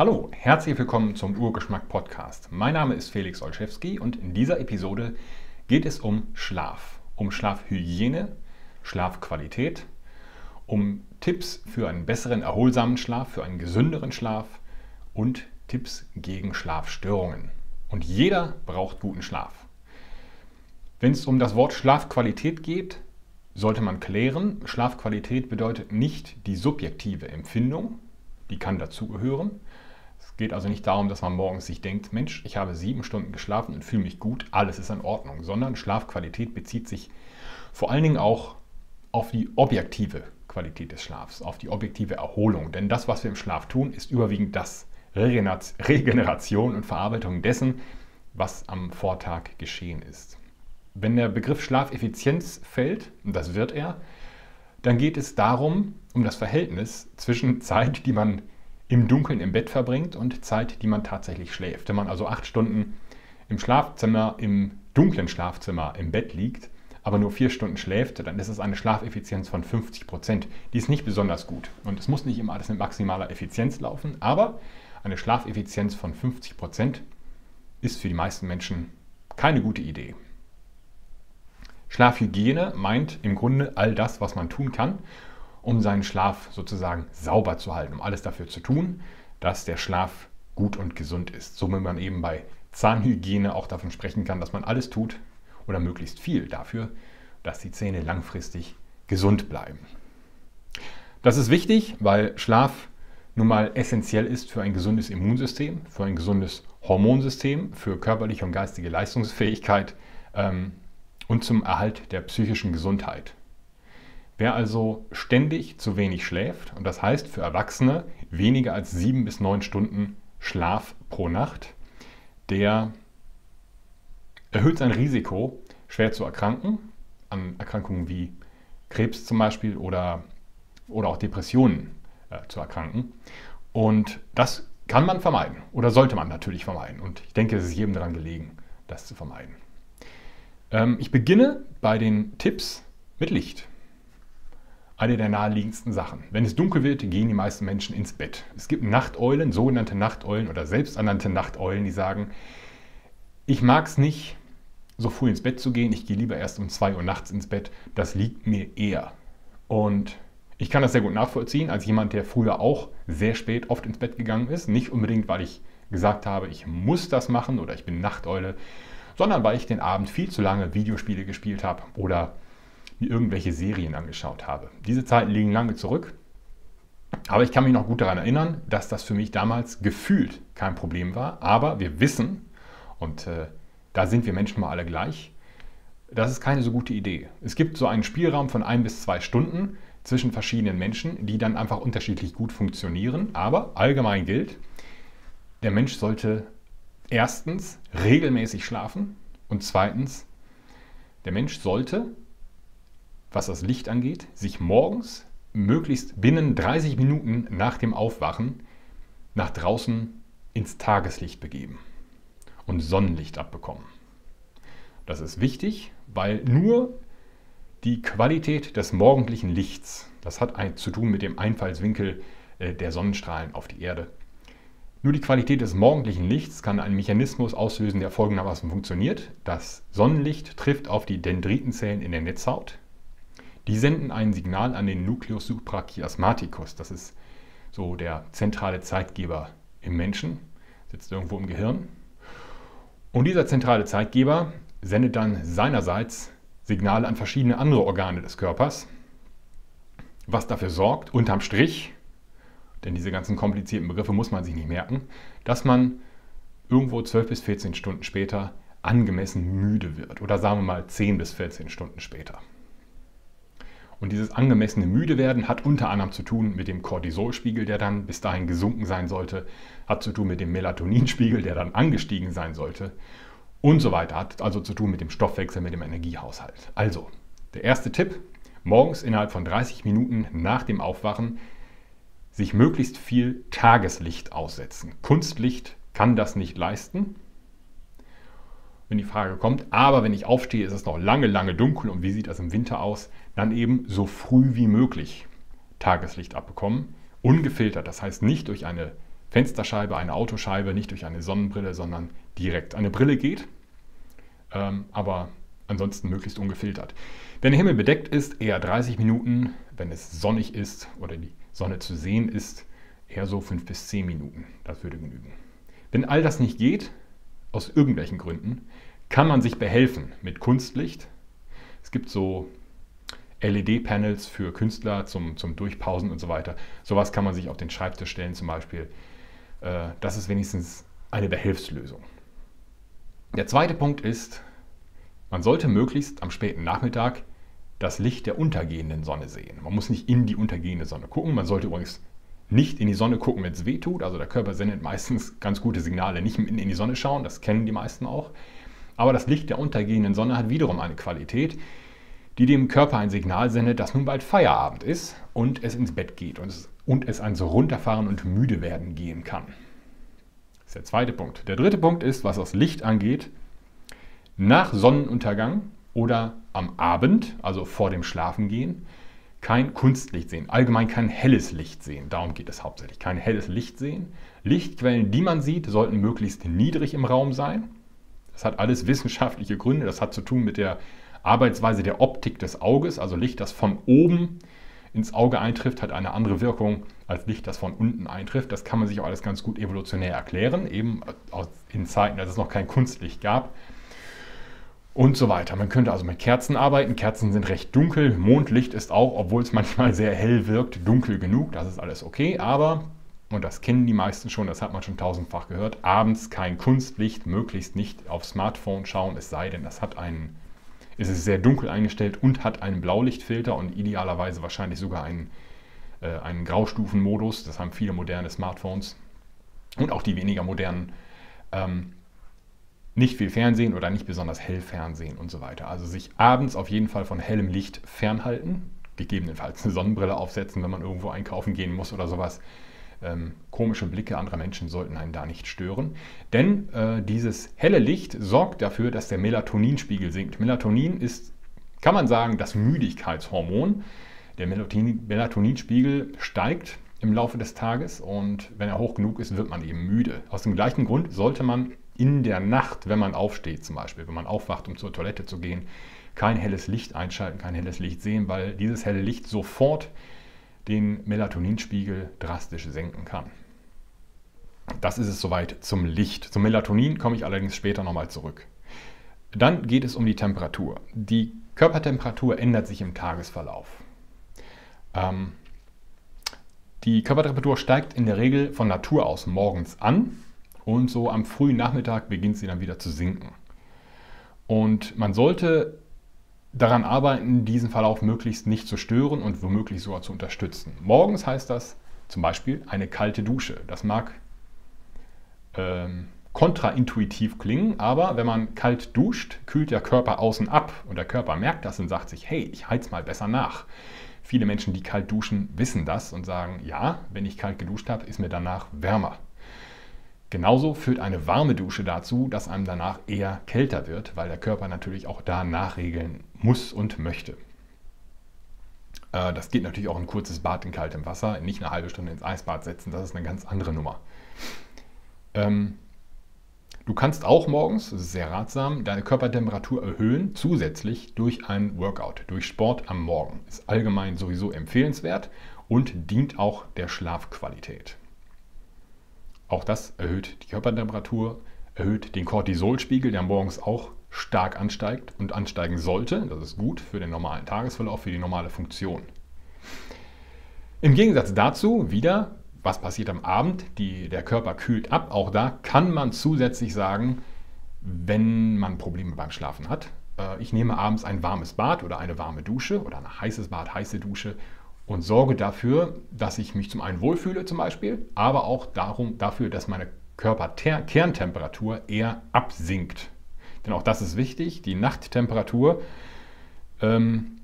Hallo, herzlich willkommen zum Urgeschmack Podcast. Mein Name ist Felix Olszewski und in dieser Episode geht es um Schlaf, um Schlafhygiene, Schlafqualität, um Tipps für einen besseren, erholsamen Schlaf, für einen gesünderen Schlaf und Tipps gegen Schlafstörungen. Und jeder braucht guten Schlaf. Wenn es um das Wort Schlafqualität geht, sollte man klären, Schlafqualität bedeutet nicht die subjektive Empfindung, die kann dazugehören. Es geht also nicht darum, dass man morgens sich denkt, Mensch, ich habe sieben Stunden geschlafen und fühle mich gut, alles ist in Ordnung, sondern Schlafqualität bezieht sich vor allen Dingen auch auf die objektive Qualität des Schlafs, auf die objektive Erholung. Denn das, was wir im Schlaf tun, ist überwiegend das Regeneration und Verarbeitung dessen, was am Vortag geschehen ist. Wenn der Begriff Schlafeffizienz fällt, und das wird er, dann geht es darum, um das Verhältnis zwischen Zeit, die man im Dunkeln im Bett verbringt und Zeit, die man tatsächlich schläft. Wenn man also acht Stunden im Schlafzimmer, im dunklen Schlafzimmer im Bett liegt, aber nur vier Stunden schläft, dann ist es eine Schlafeffizienz von 50 Prozent. Die ist nicht besonders gut. Und es muss nicht immer alles mit maximaler Effizienz laufen, aber eine Schlafeffizienz von 50 Prozent ist für die meisten Menschen keine gute Idee. Schlafhygiene meint im Grunde all das, was man tun kann, um seinen Schlaf sozusagen sauber zu halten, um alles dafür zu tun, dass der Schlaf gut und gesund ist. So wie man eben bei Zahnhygiene auch davon sprechen kann, dass man alles tut oder möglichst viel dafür, dass die Zähne langfristig gesund bleiben. Das ist wichtig, weil Schlaf nun mal essentiell ist für ein gesundes Immunsystem, für ein gesundes Hormonsystem, für körperliche und geistige Leistungsfähigkeit ähm, und zum Erhalt der psychischen Gesundheit. Wer also ständig zu wenig schläft, und das heißt für Erwachsene weniger als sieben bis neun Stunden Schlaf pro Nacht, der erhöht sein Risiko, schwer zu erkranken, an Erkrankungen wie Krebs zum Beispiel oder, oder auch Depressionen äh, zu erkranken. Und das kann man vermeiden oder sollte man natürlich vermeiden. Und ich denke, es ist jedem daran gelegen, das zu vermeiden. Ähm, ich beginne bei den Tipps mit Licht. Eine der naheliegendsten Sachen. Wenn es dunkel wird, gehen die meisten Menschen ins Bett. Es gibt Nachteulen, sogenannte Nachteulen oder selbsternannte Nachteulen, die sagen, ich mag es nicht, so früh ins Bett zu gehen. Ich gehe lieber erst um 2 Uhr nachts ins Bett. Das liegt mir eher. Und ich kann das sehr gut nachvollziehen, als jemand, der früher auch sehr spät oft ins Bett gegangen ist. Nicht unbedingt, weil ich gesagt habe, ich muss das machen oder ich bin Nachteule, sondern weil ich den Abend viel zu lange Videospiele gespielt habe oder mir irgendwelche Serien angeschaut habe. Diese Zeiten liegen lange zurück, aber ich kann mich noch gut daran erinnern, dass das für mich damals gefühlt kein Problem war. Aber wir wissen, und äh, da sind wir Menschen mal alle gleich, das ist keine so gute Idee. Es gibt so einen Spielraum von ein bis zwei Stunden zwischen verschiedenen Menschen, die dann einfach unterschiedlich gut funktionieren. Aber allgemein gilt, der Mensch sollte erstens regelmäßig schlafen und zweitens, der Mensch sollte, was das Licht angeht, sich morgens möglichst binnen 30 Minuten nach dem Aufwachen nach draußen ins Tageslicht begeben und Sonnenlicht abbekommen. Das ist wichtig, weil nur die Qualität des morgendlichen Lichts, das hat zu tun mit dem Einfallswinkel äh, der Sonnenstrahlen auf die Erde, nur die Qualität des morgendlichen Lichts kann einen Mechanismus auslösen, der folgendermaßen funktioniert. Das Sonnenlicht trifft auf die Dendritenzellen in der Netzhaut. Die senden ein Signal an den Nucleus suprachiasmaticus. Das ist so der zentrale Zeitgeber im Menschen, sitzt irgendwo im Gehirn. Und dieser zentrale Zeitgeber sendet dann seinerseits Signale an verschiedene andere Organe des Körpers, was dafür sorgt, unterm Strich, denn diese ganzen komplizierten Begriffe muss man sich nicht merken, dass man irgendwo 12 bis 14 Stunden später angemessen müde wird oder sagen wir mal 10 bis 14 Stunden später. Und dieses angemessene Müdewerden hat unter anderem zu tun mit dem Cortisolspiegel, der dann bis dahin gesunken sein sollte, hat zu tun mit dem Melatoninspiegel, der dann angestiegen sein sollte und so weiter. Hat also zu tun mit dem Stoffwechsel, mit dem Energiehaushalt. Also, der erste Tipp, morgens innerhalb von 30 Minuten nach dem Aufwachen sich möglichst viel Tageslicht aussetzen. Kunstlicht kann das nicht leisten, wenn die Frage kommt. Aber wenn ich aufstehe, ist es noch lange, lange dunkel. Und wie sieht das im Winter aus? Dann eben so früh wie möglich Tageslicht abbekommen. Ungefiltert, das heißt nicht durch eine Fensterscheibe, eine Autoscheibe, nicht durch eine Sonnenbrille, sondern direkt. Eine Brille geht, ähm, aber ansonsten möglichst ungefiltert. Wenn der Himmel bedeckt ist, eher 30 Minuten. Wenn es sonnig ist oder die Sonne zu sehen ist, eher so 5 bis 10 Minuten. Das würde genügen. Wenn all das nicht geht, aus irgendwelchen Gründen, kann man sich behelfen mit Kunstlicht. Es gibt so LED-Panels für Künstler zum, zum Durchpausen und so weiter. Sowas kann man sich auf den Schreibtisch stellen zum Beispiel. Äh, das ist wenigstens eine Behelfslösung. Der zweite Punkt ist, man sollte möglichst am späten Nachmittag das Licht der untergehenden Sonne sehen. Man muss nicht in die untergehende Sonne gucken. Man sollte übrigens nicht in die Sonne gucken, wenn es weh tut. Also der Körper sendet meistens ganz gute Signale. Nicht in die Sonne schauen, das kennen die meisten auch. Aber das Licht der untergehenden Sonne hat wiederum eine Qualität, die dem Körper ein Signal sendet, dass nun bald Feierabend ist und es ins Bett geht und es, und es ans Runterfahren und müde werden gehen kann. Das ist der zweite Punkt. Der dritte Punkt ist, was das Licht angeht, nach Sonnenuntergang oder am Abend, also vor dem Schlafengehen, kein Kunstlicht sehen, allgemein kein helles Licht sehen. Darum geht es hauptsächlich. Kein helles Licht sehen. Lichtquellen, die man sieht, sollten möglichst niedrig im Raum sein. Das hat alles wissenschaftliche Gründe. Das hat zu tun mit der Arbeitsweise der Optik des Auges. Also Licht, das von oben ins Auge eintrifft, hat eine andere Wirkung als Licht, das von unten eintrifft. Das kann man sich auch alles ganz gut evolutionär erklären, eben in Zeiten, als es noch kein Kunstlicht gab und so weiter. Man könnte also mit Kerzen arbeiten. Kerzen sind recht dunkel. Mondlicht ist auch, obwohl es manchmal sehr hell wirkt, dunkel genug. Das ist alles okay. Aber, und das kennen die meisten schon, das hat man schon tausendfach gehört, abends kein Kunstlicht, möglichst nicht auf Smartphone schauen, es sei denn, das hat einen, ist es sehr dunkel eingestellt und hat einen Blaulichtfilter und idealerweise wahrscheinlich sogar einen, äh, einen Graustufenmodus. Das haben viele moderne Smartphones und auch die weniger modernen. Ähm, nicht viel Fernsehen oder nicht besonders hell Fernsehen und so weiter. Also sich abends auf jeden Fall von hellem Licht fernhalten, gegebenenfalls eine Sonnenbrille aufsetzen, wenn man irgendwo einkaufen gehen muss oder sowas. Ähm, komische Blicke anderer Menschen sollten einen da nicht stören. Denn äh, dieses helle Licht sorgt dafür, dass der Melatoninspiegel sinkt. Melatonin ist, kann man sagen, das Müdigkeitshormon. Der Melatonin, Melatoninspiegel steigt im Laufe des Tages und wenn er hoch genug ist, wird man eben müde. Aus dem gleichen Grund sollte man in der Nacht, wenn man aufsteht zum Beispiel, wenn man aufwacht, um zur Toilette zu gehen, kein helles Licht einschalten, kein helles Licht sehen, weil dieses helle Licht sofort den Melatoninspiegel drastisch senken kann. Das ist es soweit zum Licht. Zum Melatonin komme ich allerdings später nochmal zurück. Dann geht es um die Temperatur. Die Körpertemperatur ändert sich im Tagesverlauf. Ähm, die Körpertemperatur steigt in der Regel von Natur aus morgens an und so am frühen Nachmittag beginnt sie dann wieder zu sinken. Und man sollte daran arbeiten, diesen Verlauf möglichst nicht zu stören und womöglich sogar zu unterstützen. Morgens heißt das zum Beispiel eine kalte Dusche. Das mag ähm, kontraintuitiv klingen, aber wenn man kalt duscht, kühlt der Körper außen ab und der Körper merkt das und sagt sich, hey, ich heiz mal besser nach. Viele Menschen, die kalt duschen, wissen das und sagen, ja, wenn ich kalt geduscht habe, ist mir danach wärmer. Genauso führt eine warme Dusche dazu, dass einem danach eher kälter wird, weil der Körper natürlich auch da nachregeln muss und möchte. Äh, das geht natürlich auch ein kurzes Bad in kaltem Wasser, nicht eine halbe Stunde ins Eisbad setzen, das ist eine ganz andere Nummer. Ähm, du kannst auch morgens, das ist sehr ratsam, deine Körpertemperatur erhöhen, zusätzlich durch ein Workout, durch Sport am Morgen. Ist allgemein sowieso empfehlenswert und dient auch der Schlafqualität. Auch das erhöht die Körpertemperatur, erhöht den Cortisolspiegel, der morgens auch stark ansteigt und ansteigen sollte. Das ist gut für den normalen Tagesverlauf, für die normale Funktion. Im Gegensatz dazu wieder, was passiert am Abend? Die, der Körper kühlt ab. Auch da kann man zusätzlich sagen, wenn man Probleme beim Schlafen hat, äh, ich nehme abends ein warmes Bad oder eine warme Dusche oder ein heißes Bad, heiße Dusche und sorge dafür, dass ich mich zum einen wohlfühle zum Beispiel, aber auch darum, dafür, dass meine Körperkerntemperatur eher absinkt. Denn auch das ist wichtig. Die Nachttemperatur ähm,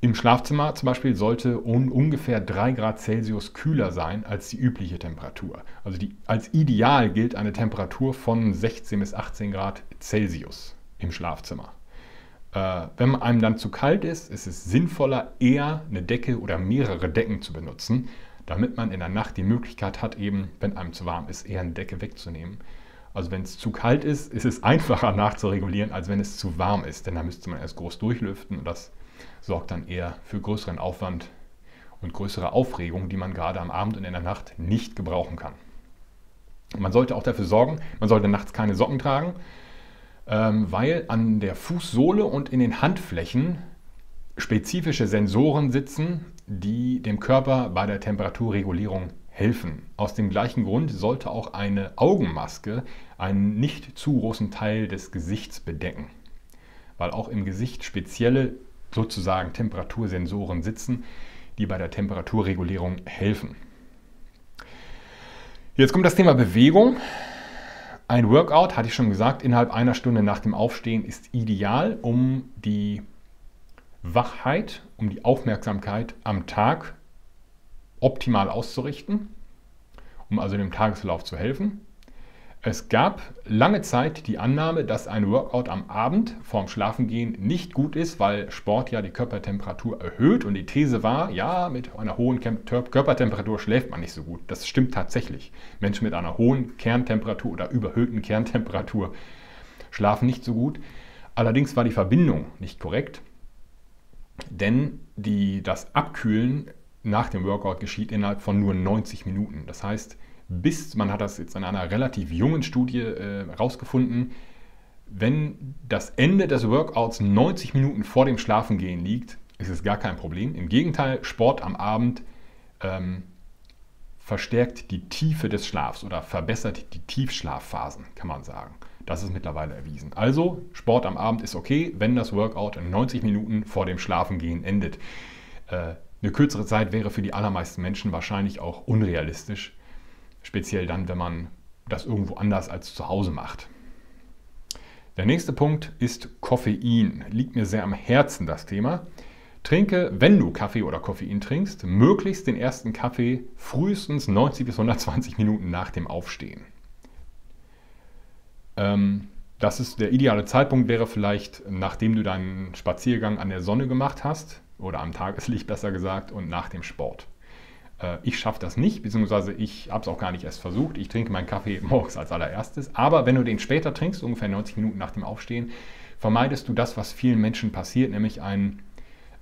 im Schlafzimmer zum Beispiel sollte un ungefähr 3 Grad Celsius kühler sein als die übliche Temperatur. Also die, als ideal gilt eine Temperatur von 16 bis 18 Grad Celsius im Schlafzimmer. Äh, wenn einem dann zu kalt ist, ist es sinnvoller, eher eine Decke oder mehrere Decken zu benutzen. damit man in der Nacht die Möglichkeit hat, eben, wenn einem zu warm ist, eher eine Decke wegzunehmen. Also wenn es zu kalt ist, ist es einfacher nachzuregulieren, als wenn es zu warm ist, denn da müsste man erst groß durchlüften und das sorgt dann eher für größeren Aufwand und größere Aufregung, die man gerade am Abend und in der Nacht nicht gebrauchen kann. Man sollte auch dafür sorgen, man sollte nachts keine Socken tragen, ähm, weil an der Fußsohle und in den Handflächen spezifische Sensoren sitzen, die dem Körper bei der Temperaturregulierung helfen. Aus dem gleichen Grund sollte auch eine Augenmaske einen nicht zu großen Teil des Gesichts bedecken, weil auch im Gesicht spezielle sozusagen Temperatursensoren sitzen, die bei der Temperaturregulierung helfen. Jetzt kommt das Thema Bewegung. Ein Workout, hatte ich schon gesagt, innerhalb einer Stunde nach dem Aufstehen ist ideal, um die Wachheit, um die Aufmerksamkeit am Tag optimal auszurichten, um also dem Tageslauf zu helfen. Es gab lange Zeit die Annahme, dass ein Workout am Abend vorm Schlafengehen nicht gut ist, weil Sport ja die Körpertemperatur erhöht und die These war, ja, mit einer hohen Körpertemperatur schläft man nicht so gut. Das stimmt tatsächlich. Menschen mit einer hohen Kerntemperatur oder überhöhten Kerntemperatur schlafen nicht so gut. Allerdings war die Verbindung nicht korrekt, denn die, das Abkühlen nach dem Workout geschieht innerhalb von nur 90 Minuten. Das heißt, bis, man hat das jetzt in einer relativ jungen Studie herausgefunden, äh, wenn das Ende des Workouts 90 Minuten vor dem Schlafengehen liegt, ist es gar kein Problem. Im Gegenteil, Sport am Abend ähm, verstärkt die Tiefe des Schlafs oder verbessert die Tiefschlafphasen, kann man sagen. Das ist mittlerweile erwiesen. Also, Sport am Abend ist okay, wenn das Workout 90 Minuten vor dem Schlafengehen endet. Äh, eine kürzere Zeit wäre für die allermeisten Menschen wahrscheinlich auch unrealistisch. Speziell dann, wenn man das irgendwo anders als zu Hause macht. Der nächste Punkt ist Koffein. Liegt mir sehr am Herzen das Thema. Trinke, wenn du Kaffee oder Koffein trinkst, möglichst den ersten Kaffee frühestens 90 bis 120 Minuten nach dem Aufstehen. Ähm, das ist der ideale Zeitpunkt wäre vielleicht, nachdem du deinen Spaziergang an der Sonne gemacht hast oder am Tageslicht besser gesagt und nach dem Sport. Äh, ich schaffe das nicht, beziehungsweise ich habe es auch gar nicht erst versucht. Ich trinke meinen Kaffee morgens als allererstes. Aber wenn du den später trinkst, ungefähr 90 Minuten nach dem Aufstehen, vermeidest du das, was vielen Menschen passiert, nämlich ein,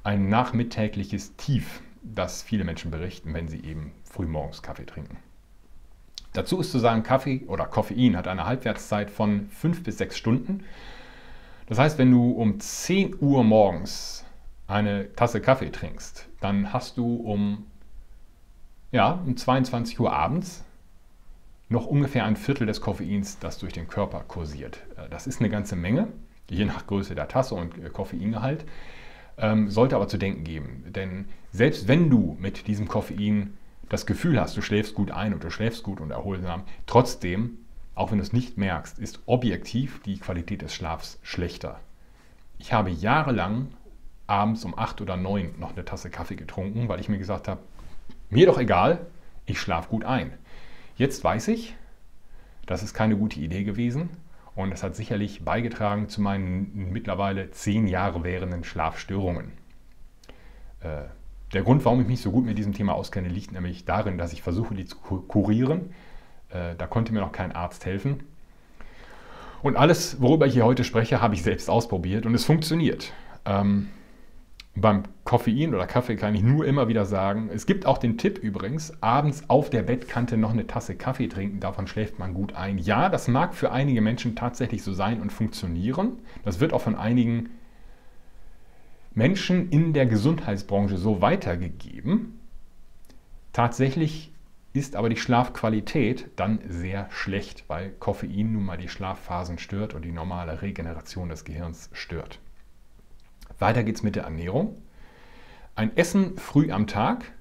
ein nachmittägliches Tief, das viele Menschen berichten, wenn sie eben frühmorgens Kaffee trinken. Dazu ist zu sagen, Kaffee oder Koffein hat eine Halbwertszeit von 5 bis 6 Stunden. Das heißt, wenn du um 10 Uhr morgens eine Tasse Kaffee trinkst, dann hast du um ja, um 22 Uhr abends noch ungefähr ein Viertel des Koffeins, das durch den Körper kursiert. Äh, das ist eine ganze Menge, je nach Größe der Tasse und äh, Koffeingehalt, ähm, sollte aber zu denken geben. Denn selbst wenn du mit diesem Koffein das Gefühl hast, du schläfst gut ein und du schläfst gut und erholsam, trotzdem, auch wenn du es nicht merkst, ist objektiv die Qualität des Schlafs schlechter. Ich habe jahrelang abends um 8 oder 9 noch eine Tasse Kaffee getrunken, weil ich mir gesagt habe, mir doch egal, ich schlafe gut ein. Jetzt weiß ich, das ist keine gute Idee gewesen und es hat sicherlich beigetragen zu meinen mittlerweile zehn Jahre währenden Schlafstörungen. Äh, der Grund, warum ich mich so gut mit diesem Thema auskenne, liegt nämlich darin, dass ich versuche, die zu kurieren. Äh, da konnte mir noch kein Arzt helfen. Und alles, worüber ich hier heute spreche, habe ich selbst ausprobiert und es funktioniert. Ähm, beim Koffein oder Kaffee kann ich nur immer wieder sagen, es gibt auch den Tipp übrigens, abends auf der Bettkante noch eine Tasse Kaffee trinken, davon schläft man gut ein. Ja, das mag für einige Menschen tatsächlich so sein und funktionieren. Das wird auch von einigen Menschen in der Gesundheitsbranche so weitergegeben. Tatsächlich ist aber die Schlafqualität dann sehr schlecht, weil Koffein nun mal die Schlafphasen stört und die normale Regeneration des Gehirns stört. Weiter geht es mit der Ernährung. Ein Essen früh am Tag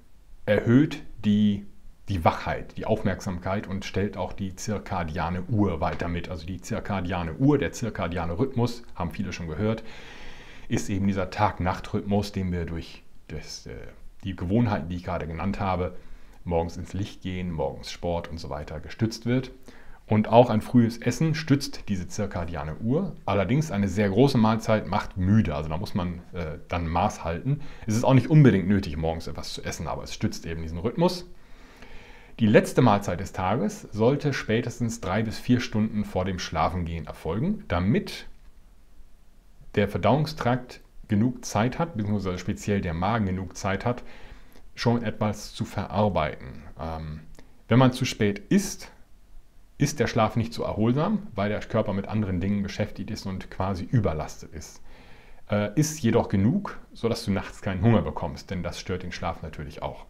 erhöht die, die Wachheit, die Aufmerksamkeit und stellt auch die zirkadiane Uhr weiter mit. Also die zirkadiane Uhr, der zirkadiane Rhythmus, haben viele schon gehört, ist eben dieser Tag-Nacht-Rhythmus, den wir durch das, äh, die Gewohnheiten, die ich gerade genannt habe, morgens ins Licht gehen, morgens Sport und so weiter gestützt wird. Und auch ein frühes Essen stützt diese zirkadiane Uhr. Allerdings eine sehr große Mahlzeit macht müde. Also da muss man äh, dann Maß halten. Es ist auch nicht unbedingt nötig, morgens etwas zu essen, aber es stützt eben diesen Rhythmus. Die letzte Mahlzeit des Tages sollte spätestens drei bis vier Stunden vor dem Schlafengehen erfolgen, damit der Verdauungstrakt genug Zeit hat, beziehungsweise speziell der Magen genug Zeit hat, schon etwas zu verarbeiten. Ähm, wenn man zu spät isst, ist der Schlaf nicht so erholsam, weil der Körper mit anderen Dingen beschäftigt ist und quasi überlastet ist. Äh, ist jedoch genug, sodass du nachts keinen Hunger bekommst, denn das stört den Schlaf natürlich auch.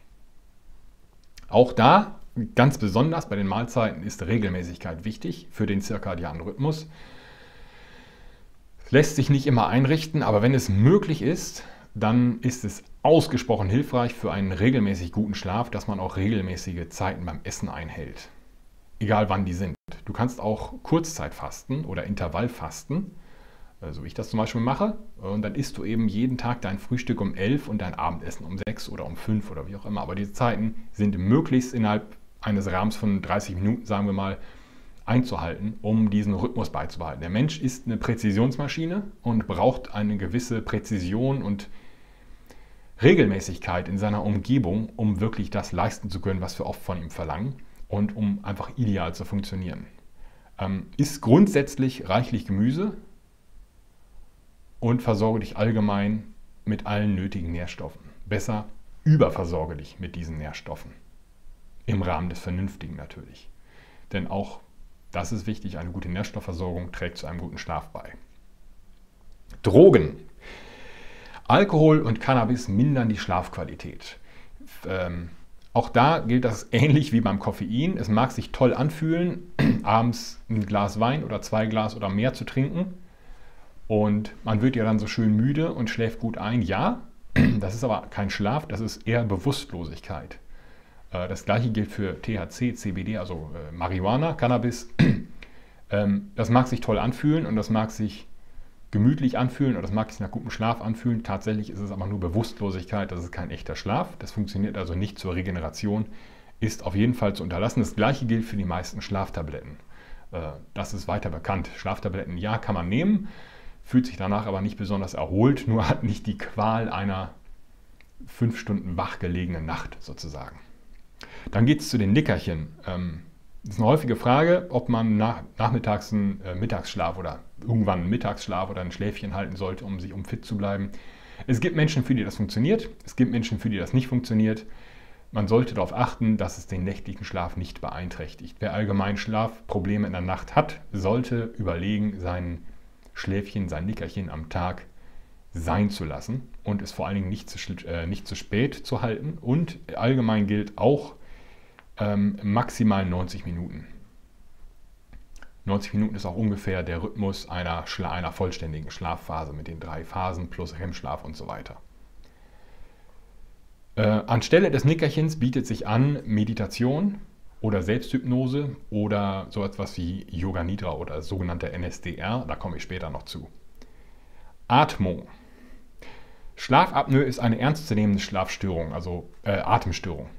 Auch da, ganz besonders bei den Mahlzeiten, ist Regelmäßigkeit wichtig für den zirkadianen Rhythmus. Lässt sich nicht immer einrichten, aber wenn es möglich ist, dann ist es ausgesprochen hilfreich für einen regelmäßig guten Schlaf, dass man auch regelmäßige Zeiten beim Essen einhält. Egal wann die sind. Du kannst auch Kurzzeitfasten oder Intervallfasten, so wie ich das zum Beispiel mache. Und dann isst du eben jeden Tag dein Frühstück um 11 und dein Abendessen um 6 oder um 5 oder wie auch immer. Aber diese Zeiten sind möglichst innerhalb eines Rahmens von 30 Minuten, sagen wir mal, einzuhalten, um diesen Rhythmus beizubehalten. Der Mensch ist eine Präzisionsmaschine und braucht eine gewisse Präzision und Regelmäßigkeit in seiner Umgebung, um wirklich das leisten zu können, was wir oft von ihm verlangen und um einfach ideal zu funktionieren. Ähm, isst grundsätzlich reichlich Gemüse und versorge dich allgemein mit allen nötigen Nährstoffen. Besser überversorge dich mit diesen Nährstoffen. Im Rahmen des Vernünftigen natürlich. Denn auch das ist wichtig, eine gute Nährstoffversorgung trägt zu einem guten Schlaf bei. Drogen. Alkohol und Cannabis mindern die Schlafqualität. Ähm, auch da gilt das ähnlich wie beim Koffein. Es mag sich toll anfühlen, abends ein Glas Wein oder zwei Glas oder mehr zu trinken. Und man wird ja dann so schön müde und schläft gut ein. Ja, das ist aber kein Schlaf, das ist eher Bewusstlosigkeit. Äh, das gleiche gilt für THC, CBD, also äh, Marihuana, Cannabis. Ähm, das mag sich toll anfühlen und das mag sich gemütlich anfühlen oder das mag sich nach gutem Schlaf anfühlen. Tatsächlich ist es aber nur Bewusstlosigkeit, das ist kein echter Schlaf. Das funktioniert also nicht zur Regeneration, ist auf jeden Fall zu unterlassen. Das gleiche gilt für die meisten Schlaftabletten. Äh, das ist weiter bekannt. Schlaftabletten, ja, kann man nehmen, fühlt sich danach aber nicht besonders erholt, nur hat nicht die Qual einer fünf Stunden wachgelegenen Nacht sozusagen. Dann geht es zu den Nickerchen. Ähm, das ist eine häufige Frage, ob man nach, nachmittags einen äh, Mittagsschlaf oder irgendwann einen Mittagsschlaf oder ein Schläfchen halten sollte, um sich um fit zu bleiben. Es gibt Menschen, für die das funktioniert. Es gibt Menschen, für die das nicht funktioniert. Man sollte darauf achten, dass es den nächtlichen Schlaf nicht beeinträchtigt. Wer allgemein Schlafprobleme in der Nacht hat, sollte überlegen, sein Schläfchen, sein Nickerchen am Tag sein zu lassen und es vor allen Dingen nicht zu, äh, nicht zu spät zu halten. Und allgemein gilt auch, ähm, maximal 90 Minuten. 90 Minuten ist auch ungefähr der Rhythmus einer, einer vollständigen Schlafphase mit den drei Phasen plus REM-Schlaf und so weiter. Äh, anstelle des Nickerchens bietet sich an Meditation oder Selbsthypnose oder so etwas wie Yoga Nidra oder sogenannte NSDR. Da komme ich später noch zu. Atmung. Schlafapnoe ist eine ernstzunehmende Schlafstörung, also äh, Atemstörung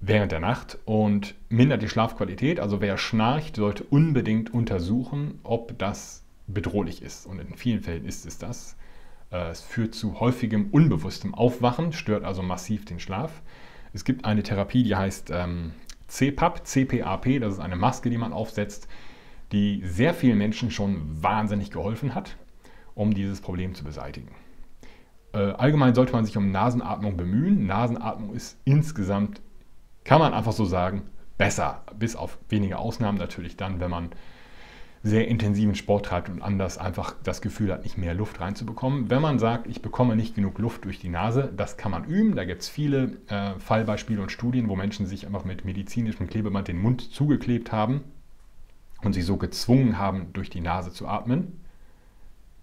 während der Nacht und mindert die Schlafqualität. Also wer schnarcht, sollte unbedingt untersuchen, ob das bedrohlich ist. Und in vielen Fällen ist es das. Äh, es führt zu häufigem unbewusstem Aufwachen, stört also massiv den Schlaf. Es gibt eine Therapie, die heißt ähm, CPAP, CPAP, das ist eine Maske, die man aufsetzt, die sehr vielen Menschen schon wahnsinnig geholfen hat, um dieses Problem zu beseitigen. Äh, allgemein sollte man sich um Nasenatmung bemühen. Nasenatmung ist insgesamt kann man einfach so sagen, besser. Bis auf wenige Ausnahmen natürlich dann, wenn man sehr intensiven Sport treibt und anders einfach das Gefühl hat, nicht mehr Luft reinzubekommen. Wenn man sagt, ich bekomme nicht genug Luft durch die Nase, das kann man üben. Da gibt es viele äh, Fallbeispiele und Studien, wo Menschen sich einfach mit medizinischem Klebeband den Mund zugeklebt haben und sich so gezwungen haben, durch die Nase zu atmen.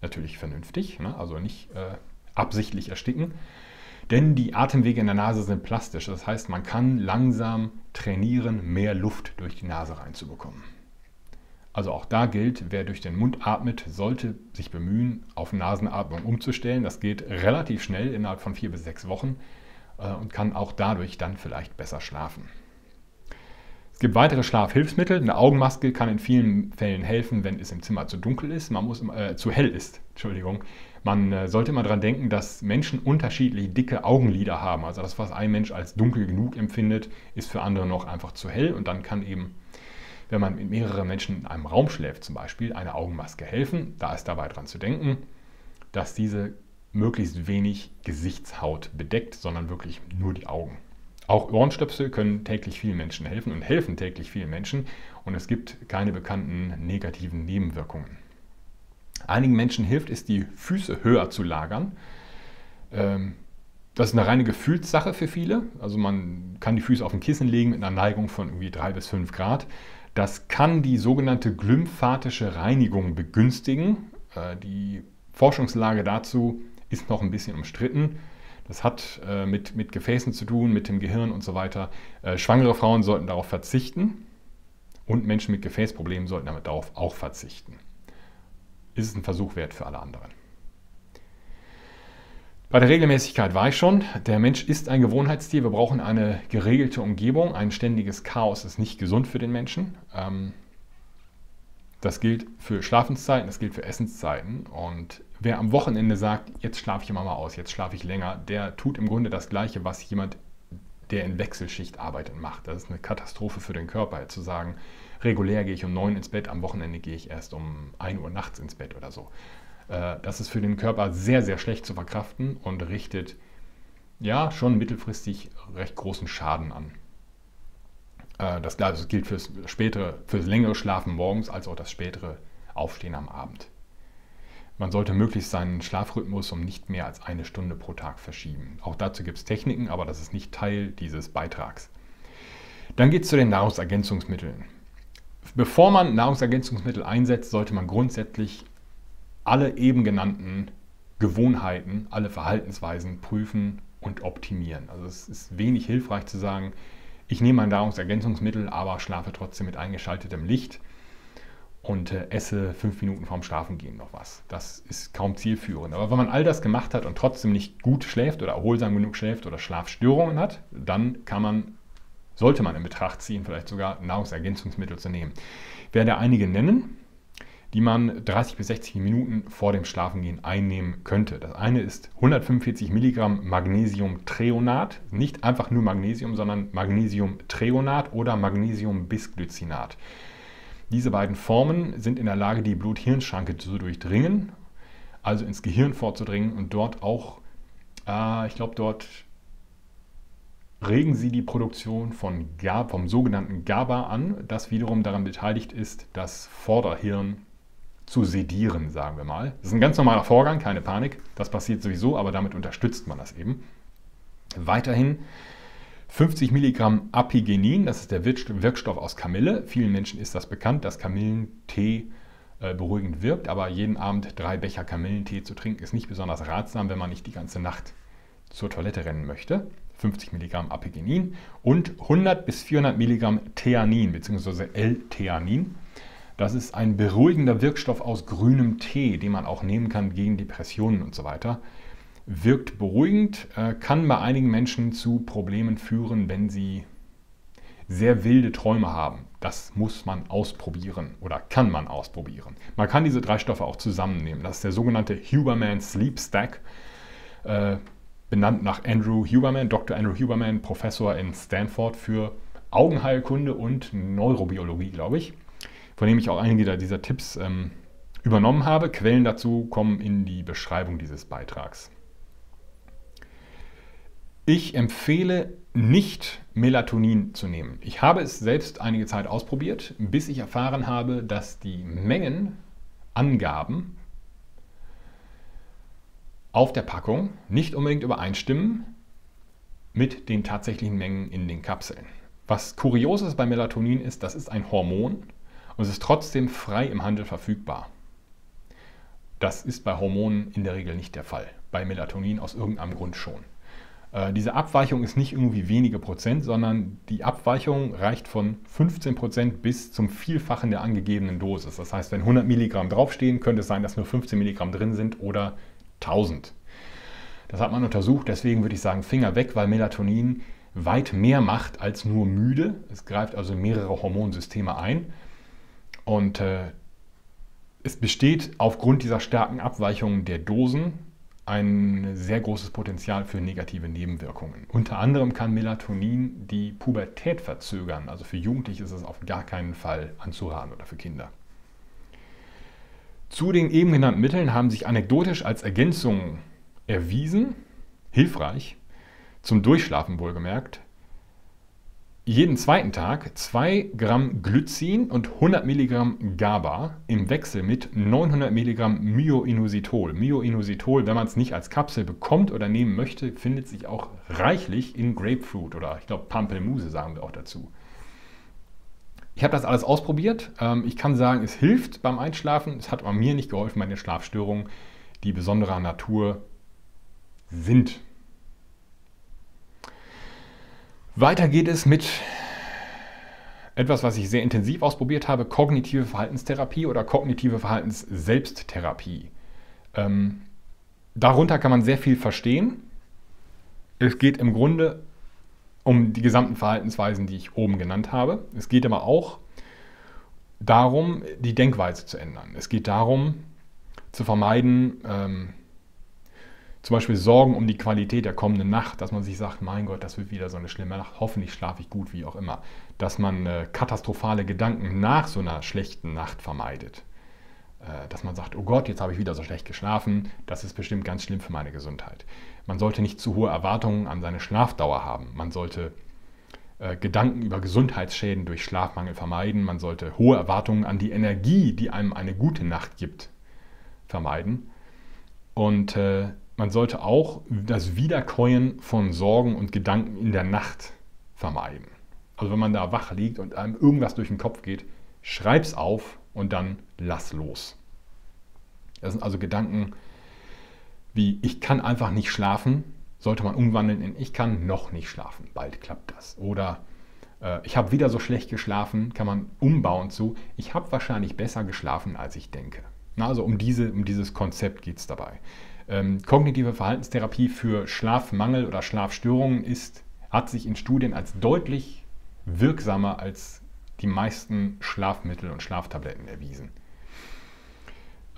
Natürlich vernünftig, ne? also nicht äh, absichtlich ersticken. Denn die Atemwege in der Nase sind plastisch. Das heißt, man kann langsam trainieren, mehr Luft durch die Nase reinzubekommen. Also auch da gilt, wer durch den Mund atmet, sollte sich bemühen, auf Nasenatmung umzustellen. Das geht relativ schnell innerhalb von vier bis sechs Wochen äh, und kann auch dadurch dann vielleicht besser schlafen. Es gibt weitere Schlafhilfsmittel. Eine Augenmaske kann in vielen Fällen helfen, wenn es im Zimmer zu dunkel ist. Man muss äh, zu hell ist. Entschuldigung. Man äh, sollte immer daran denken, dass Menschen unterschiedlich dicke Augenlider haben. Also das, was ein Mensch als dunkel genug empfindet, ist für andere noch einfach zu hell. Und dann kann eben, wenn man mit mehreren Menschen in einem Raum schläft zum Beispiel, eine Augenmaske helfen. Da ist dabei dran zu denken, dass diese möglichst wenig Gesichtshaut bedeckt, sondern wirklich nur die Augen. Auch Ohrenstöpsel können täglich vielen Menschen helfen und helfen täglich vielen Menschen und es gibt keine bekannten negativen Nebenwirkungen. Einigen Menschen hilft es, die Füße höher zu lagern. Ähm, das ist eine reine Gefühlssache für viele. Also man kann die Füße auf ein Kissen legen mit einer Neigung von irgendwie 3 bis 5 Grad. Das kann die sogenannte glymphatische Reinigung begünstigen. Äh, die Forschungslage dazu ist noch ein bisschen umstritten. Das hat äh, mit, mit Gefäßen zu tun, mit dem Gehirn und so weiter. Äh, schwangere Frauen sollten darauf verzichten und Menschen mit Gefäßproblemen sollten damit darauf auch verzichten. Ist es ein Versuch wert für alle anderen. Bei der Regelmäßigkeit war ich schon, der Mensch ist ein Gewohnheitstier. Wir brauchen eine geregelte Umgebung. Ein ständiges Chaos ist nicht gesund für den Menschen. Ähm, das gilt für Schlafenszeiten, das gilt für Essenszeiten. Und wer am Wochenende sagt, jetzt schlafe ich immer mal aus, jetzt schlafe ich länger, der tut im Grunde das Gleiche, was jemand, der in Wechselschicht arbeitet, macht. Das ist eine Katastrophe für den Körper, zu sagen, regulär gehe ich um 9 ins Bett, am Wochenende gehe ich erst um 1 Uhr nachts ins Bett oder so. Äh, das ist für den Körper sehr, sehr schlecht zu verkraften und richtet ja schon mittelfristig recht großen Schaden an. Äh, das gilt fürs spätere, fürs längere Schlafen morgens als auch das spätere Aufstehen am Abend. Man sollte möglichst seinen Schlafrhythmus um nicht mehr als eine Stunde pro Tag verschieben. Auch dazu gibt es Techniken, aber das ist nicht Teil dieses Beitrags. Dann geht es zu den Nahrungsergänzungsmitteln. Bevor man Nahrungsergänzungsmittel einsetzt, sollte man grundsätzlich alle eben genannten Gewohnheiten, alle Verhaltensweisen prüfen und optimieren. Also es ist wenig hilfreich zu sagen, ich nehme ein Nahrungsergänzungsmittel, aber schlafe trotzdem mit eingeschaltetem Licht und äh, esse fünf Minuten vorm Schlafengehen noch was. Das ist kaum zielführend. Aber wenn man all das gemacht hat und trotzdem nicht gut schläft oder erholsam genug schläft oder Schlafstörungen hat, dann kann man, sollte man in Betracht ziehen, vielleicht sogar Nahrungsergänzungsmittel zu nehmen. Ich werde einige nennen, die man 30 bis 60 Minuten vor dem Schlafengehen einnehmen könnte. Das eine ist 145 Milligramm Magnesiumtreonat, nicht einfach nur Magnesium, sondern Magnesiumtreonat oder Magnesiumbisglycinat. Diese beiden Formen sind in der Lage, die Blut-Hirn-Schranke zu durchdringen, also ins Gehirn vorzudringen und dort auch, äh, ich glaube, dort regen sie die Produktion von GABA, vom sogenannten GABA an, das wiederum daran beteiligt ist, das Vorderhirn zu sedieren, sagen wir mal. Das ist ein ganz normaler Vorgang, keine Panik. Das passiert sowieso, aber damit unterstützt man das eben. Weiterhin 50 Milligramm Apigenin, das ist der Wirkstoff aus Kamille. Vielen Menschen ist das bekannt, dass Kamillentee äh, beruhigend wirkt, aber jeden Abend drei Becher Kamillentee zu trinken ist nicht besonders ratsam, wenn man nicht die ganze Nacht zur Toilette rennen möchte. 50 Milligramm Apigenin und 100 bis 400 Milligramm Theanin bzw. L-Theanin. Das ist ein beruhigender Wirkstoff aus grünem Tee, den man auch nehmen kann gegen Depressionen und so weiter. Wirkt beruhigend, äh, kann bei einigen Menschen zu Problemen führen, wenn sie sehr wilde Träume haben. Das muss man ausprobieren oder kann man ausprobieren. Man kann diese drei Stoffe auch zusammennehmen. Das ist der sogenannte Huberman Sleep Stack, äh, benannt nach Andrew Huberman, Dr. Andrew Huberman, Professor in Stanford für Augenheilkunde und Neurobiologie, glaube ich von dem ich auch einige dieser Tipps ähm, übernommen habe. Quellen dazu kommen in die Beschreibung dieses Beitrags. Ich empfehle nicht Melatonin zu nehmen. Ich habe es selbst einige Zeit ausprobiert, bis ich erfahren habe, dass die Mengenangaben auf der Packung nicht unbedingt übereinstimmen mit den tatsächlichen Mengen in den Kapseln. Was kurios ist bei Melatonin ist, das ist ein Hormon, und es ist trotzdem frei im Handel verfügbar. Das ist bei Hormonen in der Regel nicht der Fall. Bei Melatonin aus irgendeinem Grund schon. Äh, diese Abweichung ist nicht irgendwie wenige Prozent, sondern die Abweichung reicht von 15 Prozent bis zum Vielfachen der angegebenen Dosis. Das heißt, wenn 100 Milligramm draufstehen, könnte es sein, dass nur 15 Milligramm drin sind oder 1000. Das hat man untersucht, deswegen würde ich sagen, Finger weg, weil Melatonin weit mehr macht als nur müde. Es greift also mehrere Hormonsysteme ein. Und äh, es besteht aufgrund dieser starken Abweichungen der Dosen ein sehr großes Potenzial für negative Nebenwirkungen. Unter anderem kann Melatonin die Pubertät verzögern. Also für Jugendliche ist es auf gar keinen Fall anzuraten oder für Kinder. Zu den eben genannten Mitteln haben sich anekdotisch als Ergänzungen erwiesen, hilfreich, zum Durchschlafen wohlgemerkt, jeden zweiten Tag 2 Gramm Glycin und 100 Milligramm GABA im Wechsel mit 900 Milligramm Myoinositol. Myoinositol, wenn man es nicht als Kapsel bekommt oder nehmen möchte, findet sich auch reichlich in Grapefruit oder ich glaube Pampelmuse sagen wir auch dazu. Ich habe das alles ausprobiert. Ähm, ich kann sagen, es hilft beim Einschlafen. Es hat aber mir nicht geholfen bei den Schlafstörungen, die besonderer Natur sind. Weiter geht es mit etwas, was ich sehr intensiv ausprobiert habe, kognitive Verhaltenstherapie oder kognitive Verhaltensselbsttherapie. Ähm, darunter kann man sehr viel verstehen. Es geht im Grunde um die gesamten Verhaltensweisen, die ich oben genannt habe. Es geht aber auch darum, die Denkweise zu ändern. Es geht darum, zu vermeiden, ähm, zum Beispiel Sorgen um die Qualität der kommenden Nacht, dass man sich sagt, mein Gott, das wird wieder so eine schlimme Nacht, hoffentlich schlafe ich gut, wie auch immer. Dass man äh, katastrophale Gedanken nach so einer schlechten Nacht vermeidet. Äh, dass man sagt, oh Gott, jetzt habe ich wieder so schlecht geschlafen, das ist bestimmt ganz schlimm für meine Gesundheit. Man sollte nicht zu hohe Erwartungen an seine Schlafdauer haben. Man sollte äh, Gedanken über Gesundheitsschäden durch Schlafmangel vermeiden. Man sollte hohe Erwartungen an die Energie, die einem eine gute Nacht gibt, vermeiden. Und äh, man sollte auch das Wiederkäuen von Sorgen und Gedanken in der Nacht vermeiden. Also wenn man da wach liegt und einem irgendwas durch den Kopf geht, schreib's auf und dann lass los. Das sind also Gedanken wie ich kann einfach nicht schlafen, sollte man umwandeln in ich kann noch nicht schlafen, bald klappt das. Oder äh, ich habe wieder so schlecht geschlafen, kann man umbauen zu ich habe wahrscheinlich besser geschlafen, als ich denke. Na, also um, diese, um dieses Konzept geht es dabei. Ähm, kognitive Verhaltenstherapie für Schlafmangel oder Schlafstörungen ist, hat sich in Studien als deutlich wirksamer als die meisten Schlafmittel und Schlaftabletten erwiesen.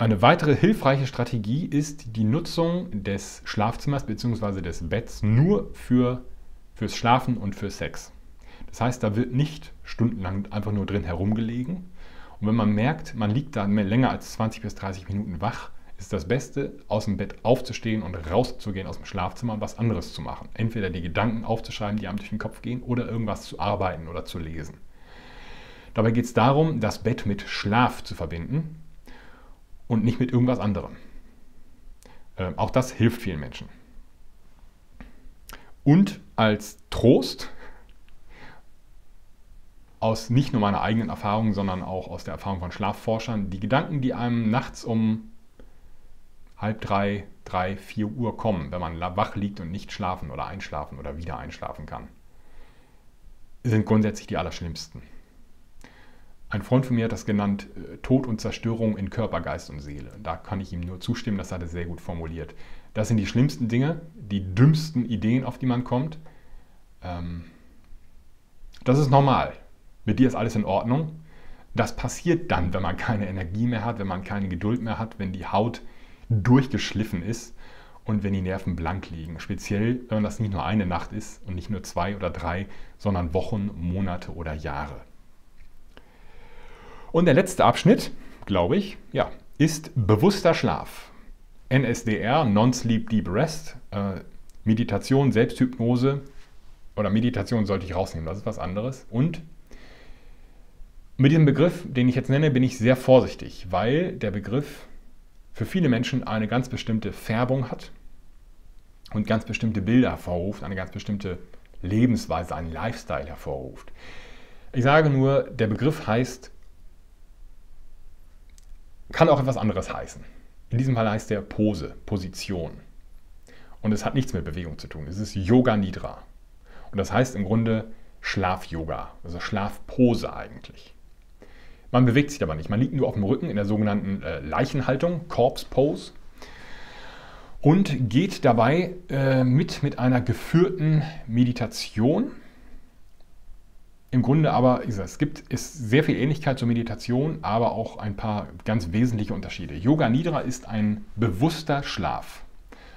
Eine weitere hilfreiche Strategie ist die Nutzung des Schlafzimmers bzw. des Betts nur für, fürs Schlafen und für Sex. Das heißt, da wird nicht stundenlang einfach nur drin herumgelegen. Und wenn man merkt, man liegt da länger als 20 bis 30 Minuten wach, ist das Beste, aus dem Bett aufzustehen und rauszugehen aus dem Schlafzimmer und was anderes zu machen. Entweder die Gedanken aufzuschreiben, die einem durch den Kopf gehen, oder irgendwas zu arbeiten oder zu lesen. Dabei geht es darum, das Bett mit Schlaf zu verbinden und nicht mit irgendwas anderem. Ähm, auch das hilft vielen Menschen. Und als Trost aus nicht nur meiner eigenen Erfahrung, sondern auch aus der Erfahrung von Schlafforschern, die Gedanken, die einem nachts um halb drei, drei, vier Uhr kommen, wenn man wach liegt und nicht schlafen oder einschlafen oder wieder einschlafen kann, sind grundsätzlich die allerschlimmsten. Ein Freund von mir hat das genannt äh, Tod und Zerstörung in Körper, Geist und Seele. Da kann ich ihm nur zustimmen, das hat er sehr gut formuliert. Das sind die schlimmsten Dinge, die dümmsten Ideen, auf die man kommt. Ähm, das ist normal. Mit dir ist alles in Ordnung. Das passiert dann, wenn man keine Energie mehr hat, wenn man keine Geduld mehr hat, wenn die Haut durchgeschliffen ist und wenn die Nerven blank liegen. Speziell, wenn das nicht nur eine Nacht ist und nicht nur zwei oder drei, sondern Wochen, Monate oder Jahre. Und der letzte Abschnitt, glaube ich, ja, ist bewusster Schlaf. NSDR, Non-Sleep Deep Rest, äh, Meditation, Selbsthypnose oder Meditation sollte ich rausnehmen, das ist was anderes. Und mit diesem Begriff, den ich jetzt nenne, bin ich sehr vorsichtig, weil der Begriff für viele Menschen eine ganz bestimmte Färbung hat und ganz bestimmte Bilder hervorruft, eine ganz bestimmte Lebensweise, einen Lifestyle hervorruft. Ich sage nur, der Begriff heißt, kann auch etwas anderes heißen. In diesem Fall heißt der Pose, Position. Und es hat nichts mit Bewegung zu tun. Es ist Yoga Nidra. Und das heißt im Grunde Schlaf-Yoga, also Schlafpose eigentlich. Man bewegt sich aber nicht. Man liegt nur auf dem Rücken in der sogenannten äh, Leichenhaltung, Corpse Pose. und geht dabei äh, mit mit einer geführten Meditation. Im Grunde aber, es gibt ist sehr viel Ähnlichkeit zur Meditation, aber auch ein paar ganz wesentliche Unterschiede. Yoga Nidra ist ein bewusster Schlaf.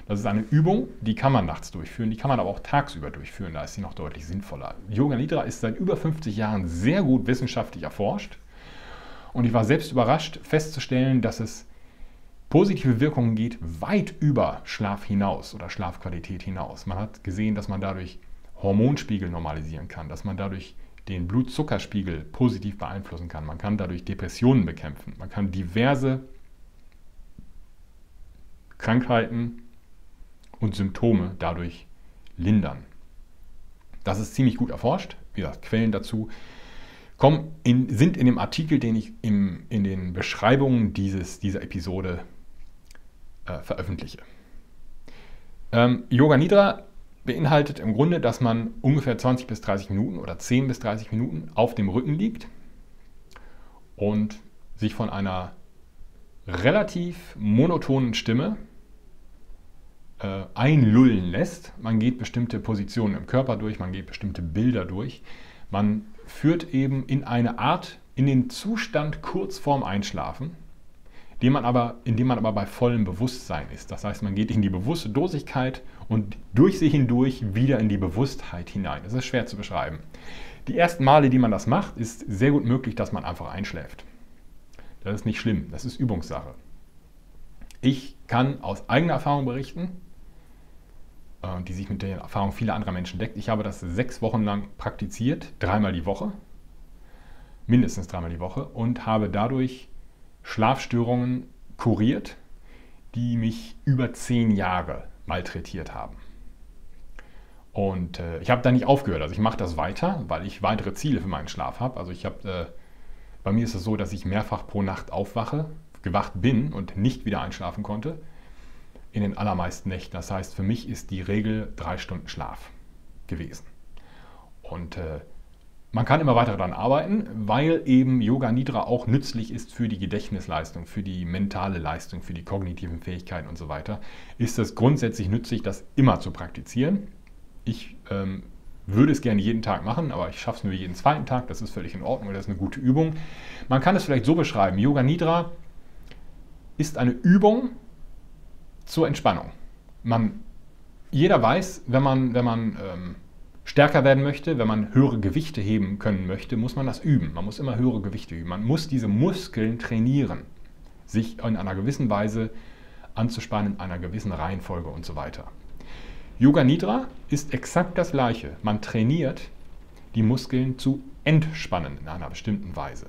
Das ist eine Übung, die kann man nachts durchführen, die kann man aber auch tagsüber durchführen, da ist sie noch deutlich sinnvoller. Yoga Nidra ist seit über 50 Jahren sehr gut wissenschaftlich erforscht und ich war selbst überrascht festzustellen, dass es positive Wirkungen geht weit über Schlaf hinaus oder Schlafqualität hinaus. Man hat gesehen, dass man dadurch Hormonspiegel normalisieren kann, dass man dadurch den Blutzuckerspiegel positiv beeinflussen kann. Man kann dadurch Depressionen bekämpfen. Man kann diverse Krankheiten und Symptome dadurch lindern. Das ist ziemlich gut erforscht. Wie gesagt, Quellen dazu kommen in, sind in dem Artikel, den ich im, in den Beschreibungen dieses, dieser Episode äh, veröffentliche. Ähm, Yoga Nidra beinhaltet im Grunde, dass man ungefähr 20 bis 30 Minuten oder 10 bis 30 Minuten auf dem Rücken liegt und sich von einer relativ monotonen Stimme äh, einlullen lässt. Man geht bestimmte Positionen im Körper durch, man geht bestimmte Bilder durch. Man führt eben in eine Art, in den Zustand kurz vorm Einschlafen, dem man aber, in dem man aber bei vollem Bewusstsein ist. Das heißt, man geht in die bewusste Dosigkeit und durch sie hindurch wieder in die Bewusstheit hinein. Das ist schwer zu beschreiben. Die ersten Male, die man das macht, ist sehr gut möglich, dass man einfach einschläft. Das ist nicht schlimm, das ist Übungssache. Ich kann aus eigener Erfahrung berichten, äh, die sich mit der Erfahrung vieler anderer Menschen deckt. Ich habe das sechs Wochen lang praktiziert, dreimal die Woche, mindestens dreimal die Woche, und habe dadurch Schlafstörungen kuriert, die mich über zehn Jahre malträtiert haben. Und äh, ich habe da nicht aufgehört. Also ich mache das weiter, weil ich weitere Ziele für meinen Schlaf habe. Also ich habe, äh, bei mir ist es so, dass ich mehrfach pro Nacht aufwache, gewacht bin und nicht wieder einschlafen konnte in den allermeisten Nächten. Das heißt, für mich ist die Regel drei Stunden Schlaf gewesen. Und äh, man kann immer weiter daran arbeiten, weil eben Yoga Nidra auch nützlich ist für die Gedächtnisleistung, für die mentale Leistung, für die kognitiven Fähigkeiten und so weiter. Ist es grundsätzlich nützlich, das immer zu praktizieren. Ich ähm, würde es gerne jeden Tag machen, aber ich schaffe es nur jeden zweiten Tag. Das ist völlig in Ordnung, das ist eine gute Übung. Man kann es vielleicht so beschreiben: Yoga Nidra ist eine Übung, zur Entspannung. Man, jeder weiß, wenn man, wenn man ähm, stärker werden möchte, wenn man höhere Gewichte heben können möchte, muss man das üben. Man muss immer höhere Gewichte üben. Man muss diese Muskeln trainieren, sich in einer gewissen Weise anzuspannen, in einer gewissen Reihenfolge und so weiter. Yoga Nidra ist exakt das gleiche. Man trainiert die Muskeln zu entspannen in einer bestimmten Weise.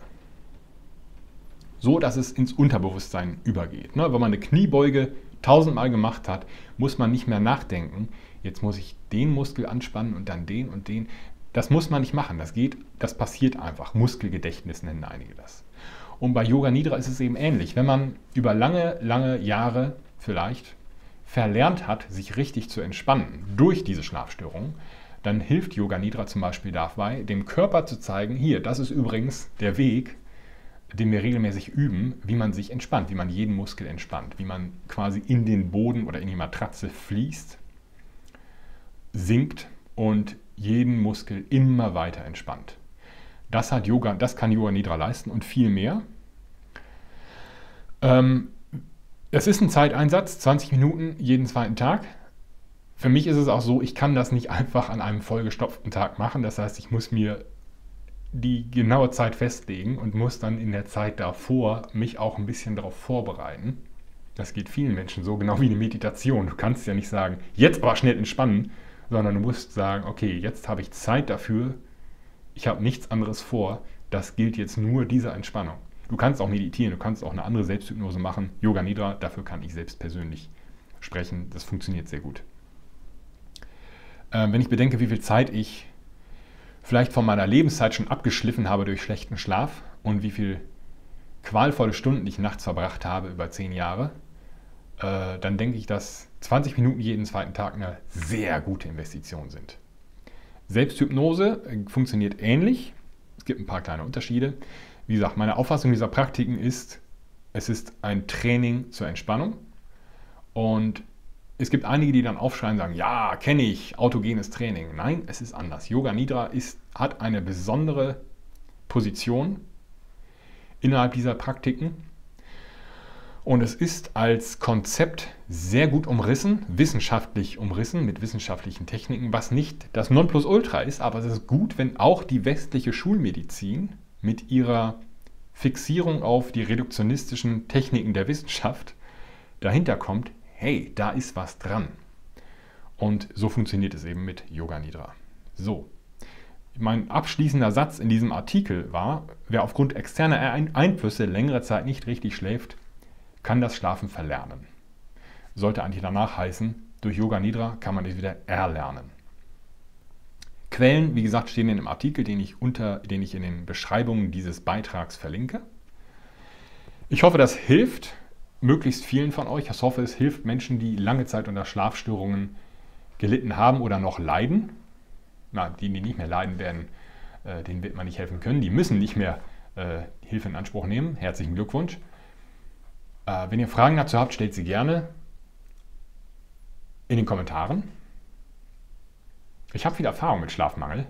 So dass es ins Unterbewusstsein übergeht. Ne? Wenn man eine Kniebeuge tausendmal gemacht hat, muss man nicht mehr nachdenken. Jetzt muss ich den Muskel anspannen und dann den und den. Das muss man nicht machen. Das geht, das passiert einfach. Muskelgedächtnis nennen einige das. Und bei Yoga Nidra ist es eben ähnlich. Wenn man über lange, lange Jahre vielleicht verlernt hat, sich richtig zu entspannen durch diese Schlafstörung, dann hilft Yoga Nidra zum Beispiel dabei, dem Körper zu zeigen, hier, das ist übrigens der Weg, den wir regelmäßig üben, wie man sich entspannt, wie man jeden Muskel entspannt, wie man quasi in den Boden oder in die Matratze fließt, sinkt und jeden Muskel immer weiter entspannt. Das hat Yoga, das kann Yoga Nidra leisten und viel mehr. Ähm, es ist ein Zeiteinsatz, 20 Minuten jeden zweiten Tag. Für mich ist es auch so, ich kann das nicht einfach an einem vollgestopften Tag machen. Das heißt, ich muss mir die genaue Zeit festlegen und muss dann in der Zeit davor mich auch ein bisschen darauf vorbereiten. Das geht vielen Menschen so, genau wie eine Meditation. Du kannst ja nicht sagen, jetzt aber schnell entspannen, sondern du musst sagen, okay, jetzt habe ich Zeit dafür, ich habe nichts anderes vor, das gilt jetzt nur dieser Entspannung. Du kannst auch meditieren, du kannst auch eine andere Selbsthypnose machen, Yoga Nidra, dafür kann ich selbst persönlich sprechen, das funktioniert sehr gut. Äh, wenn ich bedenke, wie viel Zeit ich vielleicht von meiner Lebenszeit schon abgeschliffen habe durch schlechten Schlaf und wie viel qualvolle Stunden ich nachts verbracht habe über zehn Jahre, äh, dann denke ich, dass 20 Minuten jeden zweiten Tag eine sehr gute Investition sind. Selbsthypnose äh, funktioniert ähnlich. Es gibt ein paar kleine Unterschiede. Wie gesagt, meine Auffassung dieser Praktiken ist, es ist ein Training zur Entspannung und es gibt einige, die dann aufschreien und sagen, ja, kenne ich, autogenes Training. Nein, es ist anders. Yoga Nidra ist, hat eine besondere Position innerhalb dieser Praktiken. Und es ist als Konzept sehr gut umrissen, wissenschaftlich umrissen, mit wissenschaftlichen Techniken, was nicht das Nonplusultra ist, aber es ist gut, wenn auch die westliche Schulmedizin mit ihrer Fixierung auf die reduktionistischen Techniken der Wissenschaft dahinter kommt, hey, da ist was dran. Und so funktioniert es eben mit Yoga Nidra. So, mein abschließender Satz in diesem Artikel war, wer aufgrund externer Einflüsse längere Zeit nicht richtig schläft, kann das Schlafen verlernen. Sollte eigentlich danach heißen, durch Yoga Nidra kann man es wieder erlernen. Quellen, wie gesagt, stehen in dem Artikel, den ich, unter, den ich in den Beschreibungen dieses Beitrags verlinke. Ich hoffe, das hilft möglichst vielen von euch. Ich hoffe, es hilft Menschen, die lange Zeit unter Schlafstörungen gelitten haben oder noch leiden. Na, die, die nicht mehr leiden werden, äh, denen wird man nicht helfen können. Die müssen nicht mehr äh, Hilfe in Anspruch nehmen. Herzlichen Glückwunsch. Äh, wenn ihr Fragen dazu habt, stellt sie gerne in den Kommentaren. Ich habe viel Erfahrung mit Schlafmangel.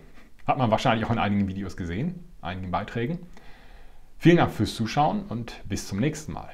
Hat man wahrscheinlich auch in einigen Videos gesehen, einigen Beiträgen. Vielen Dank fürs Zuschauen und bis zum nächsten Mal.